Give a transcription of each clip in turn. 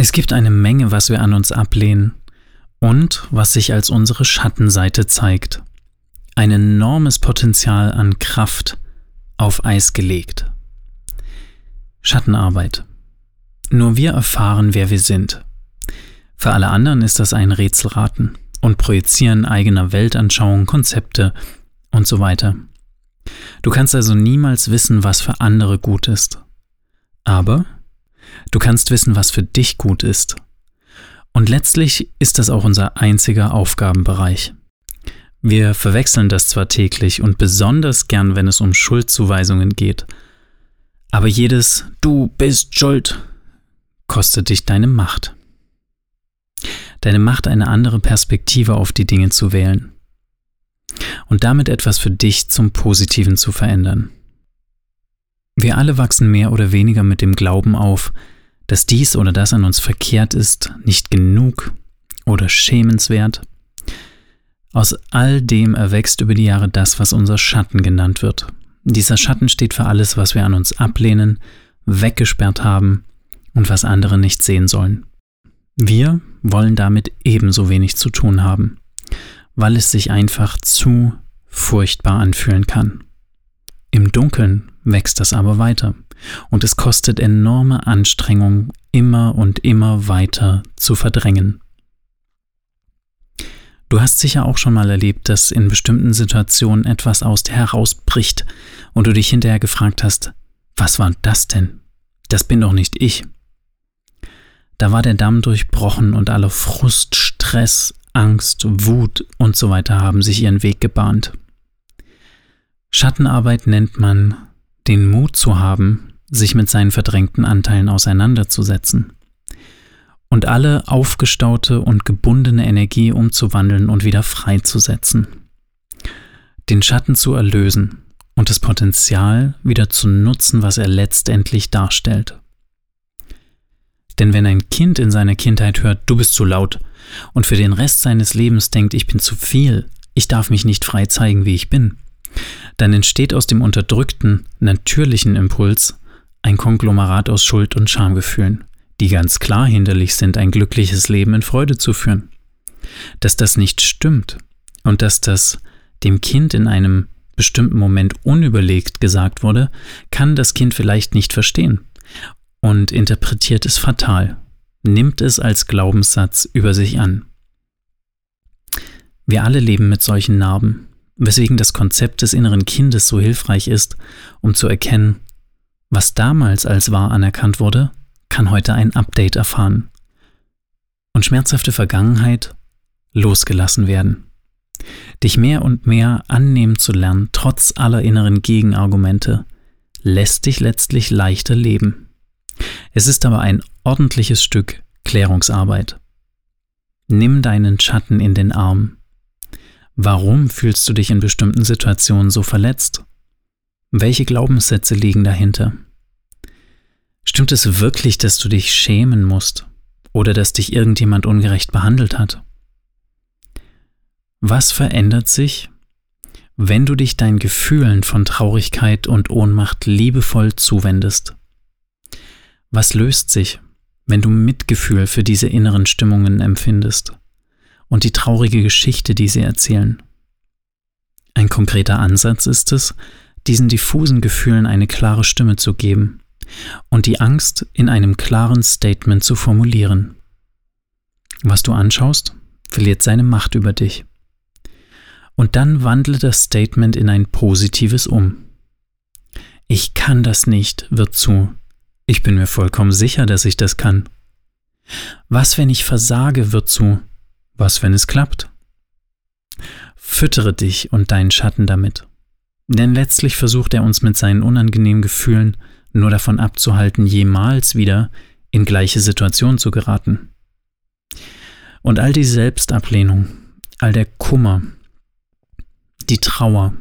Es gibt eine Menge, was wir an uns ablehnen und was sich als unsere Schattenseite zeigt. Ein enormes Potenzial an Kraft auf Eis gelegt. Schattenarbeit. Nur wir erfahren, wer wir sind. Für alle anderen ist das ein Rätselraten und Projizieren eigener Weltanschauungen, Konzepte und so weiter. Du kannst also niemals wissen, was für andere gut ist. Aber Du kannst wissen, was für dich gut ist. Und letztlich ist das auch unser einziger Aufgabenbereich. Wir verwechseln das zwar täglich und besonders gern, wenn es um Schuldzuweisungen geht, aber jedes Du bist schuld kostet dich deine Macht. Deine Macht, eine andere Perspektive auf die Dinge zu wählen und damit etwas für dich zum Positiven zu verändern. Wir alle wachsen mehr oder weniger mit dem Glauben auf, dass dies oder das an uns verkehrt ist, nicht genug oder schämenswert. Aus all dem erwächst über die Jahre das, was unser Schatten genannt wird. Dieser Schatten steht für alles, was wir an uns ablehnen, weggesperrt haben und was andere nicht sehen sollen. Wir wollen damit ebenso wenig zu tun haben, weil es sich einfach zu furchtbar anfühlen kann. Im Dunkeln wächst das aber weiter und es kostet enorme Anstrengung, immer und immer weiter zu verdrängen. Du hast sicher auch schon mal erlebt, dass in bestimmten Situationen etwas aus dir herausbricht und du dich hinterher gefragt hast, was war das denn? Das bin doch nicht ich. Da war der Damm durchbrochen und alle Frust, Stress, Angst, Wut und so weiter haben sich ihren Weg gebahnt. Schattenarbeit nennt man den Mut zu haben, sich mit seinen verdrängten Anteilen auseinanderzusetzen und alle aufgestaute und gebundene Energie umzuwandeln und wieder freizusetzen. Den Schatten zu erlösen und das Potenzial wieder zu nutzen, was er letztendlich darstellt. Denn wenn ein Kind in seiner Kindheit hört, du bist zu laut, und für den Rest seines Lebens denkt, ich bin zu viel, ich darf mich nicht frei zeigen, wie ich bin, dann entsteht aus dem unterdrückten, natürlichen Impuls ein Konglomerat aus Schuld und Schamgefühlen, die ganz klar hinderlich sind, ein glückliches Leben in Freude zu führen. Dass das nicht stimmt und dass das dem Kind in einem bestimmten Moment unüberlegt gesagt wurde, kann das Kind vielleicht nicht verstehen und interpretiert es fatal, nimmt es als Glaubenssatz über sich an. Wir alle leben mit solchen Narben weswegen das Konzept des inneren Kindes so hilfreich ist, um zu erkennen, was damals als wahr anerkannt wurde, kann heute ein Update erfahren und schmerzhafte Vergangenheit losgelassen werden. Dich mehr und mehr annehmen zu lernen, trotz aller inneren Gegenargumente, lässt dich letztlich leichter leben. Es ist aber ein ordentliches Stück Klärungsarbeit. Nimm deinen Schatten in den Arm Warum fühlst du dich in bestimmten Situationen so verletzt? Welche Glaubenssätze liegen dahinter? Stimmt es wirklich, dass du dich schämen musst oder dass dich irgendjemand ungerecht behandelt hat? Was verändert sich, wenn du dich deinen Gefühlen von Traurigkeit und Ohnmacht liebevoll zuwendest? Was löst sich, wenn du Mitgefühl für diese inneren Stimmungen empfindest? Und die traurige Geschichte, die sie erzählen. Ein konkreter Ansatz ist es, diesen diffusen Gefühlen eine klare Stimme zu geben und die Angst in einem klaren Statement zu formulieren. Was du anschaust, verliert seine Macht über dich. Und dann wandle das Statement in ein positives um. Ich kann das nicht wird zu. Ich bin mir vollkommen sicher, dass ich das kann. Was, wenn ich versage, wird zu. Was, wenn es klappt? Füttere dich und deinen Schatten damit. Denn letztlich versucht er uns mit seinen unangenehmen Gefühlen nur davon abzuhalten, jemals wieder in gleiche Situation zu geraten. Und all die Selbstablehnung, all der Kummer, die Trauer,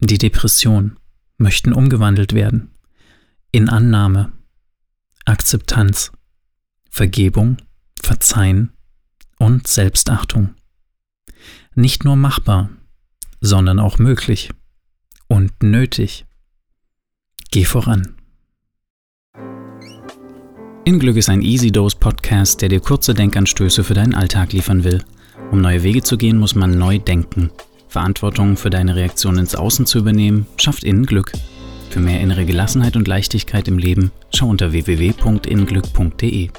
die Depression möchten umgewandelt werden in Annahme, Akzeptanz, Vergebung, Verzeihen und Selbstachtung. Nicht nur machbar, sondern auch möglich und nötig. Geh voran. In Glück ist ein Easy Dose Podcast, der dir kurze Denkanstöße für deinen Alltag liefern will. Um neue Wege zu gehen, muss man neu denken. Verantwortung für deine Reaktion ins Außen zu übernehmen, schafft innen Glück. Für mehr innere Gelassenheit und Leichtigkeit im Leben schau unter www.inglück.de.